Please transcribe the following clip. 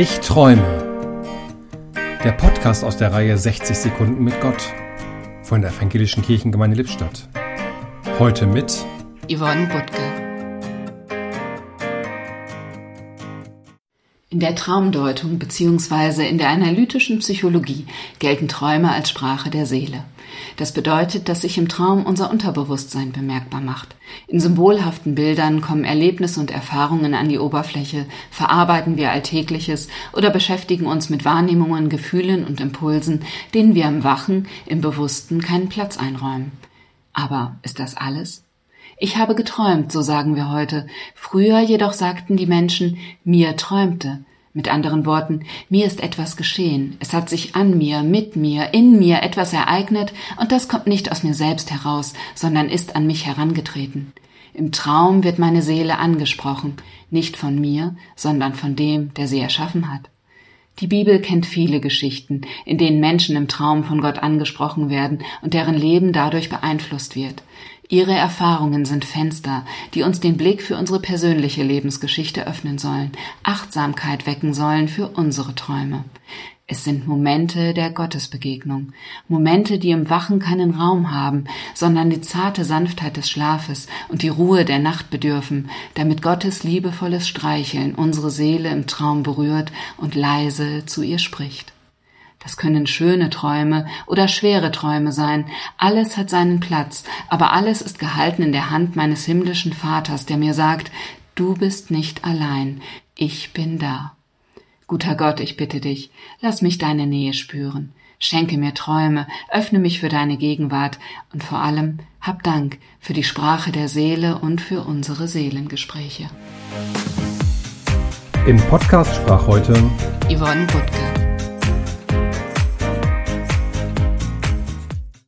Ich träume. Der Podcast aus der Reihe 60 Sekunden mit Gott von der Evangelischen Kirchengemeinde Lippstadt. Heute mit Yvonne Butke. In der Traumdeutung bzw. in der analytischen Psychologie gelten Träume als Sprache der Seele. Das bedeutet, dass sich im Traum unser Unterbewusstsein bemerkbar macht. In symbolhaften Bildern kommen Erlebnisse und Erfahrungen an die Oberfläche, verarbeiten wir Alltägliches oder beschäftigen uns mit Wahrnehmungen, Gefühlen und Impulsen, denen wir im Wachen, im Bewussten keinen Platz einräumen. Aber ist das alles? Ich habe geträumt, so sagen wir heute. Früher jedoch sagten die Menschen, mir träumte. Mit anderen Worten, mir ist etwas geschehen. Es hat sich an mir, mit mir, in mir etwas ereignet, und das kommt nicht aus mir selbst heraus, sondern ist an mich herangetreten. Im Traum wird meine Seele angesprochen, nicht von mir, sondern von dem, der sie erschaffen hat. Die Bibel kennt viele Geschichten, in denen Menschen im Traum von Gott angesprochen werden und deren Leben dadurch beeinflusst wird. Ihre Erfahrungen sind Fenster, die uns den Blick für unsere persönliche Lebensgeschichte öffnen sollen, Achtsamkeit wecken sollen für unsere Träume. Es sind Momente der Gottesbegegnung, Momente, die im Wachen keinen Raum haben, sondern die zarte Sanftheit des Schlafes und die Ruhe der Nacht bedürfen, damit Gottes liebevolles Streicheln unsere Seele im Traum berührt und leise zu ihr spricht. Das können schöne Träume oder schwere Träume sein. Alles hat seinen Platz, aber alles ist gehalten in der Hand meines himmlischen Vaters, der mir sagt, du bist nicht allein, ich bin da. Guter Gott, ich bitte dich, lass mich deine Nähe spüren. Schenke mir Träume, öffne mich für deine Gegenwart und vor allem hab Dank für die Sprache der Seele und für unsere Seelengespräche. Im Podcast sprach heute Yvonne Butke.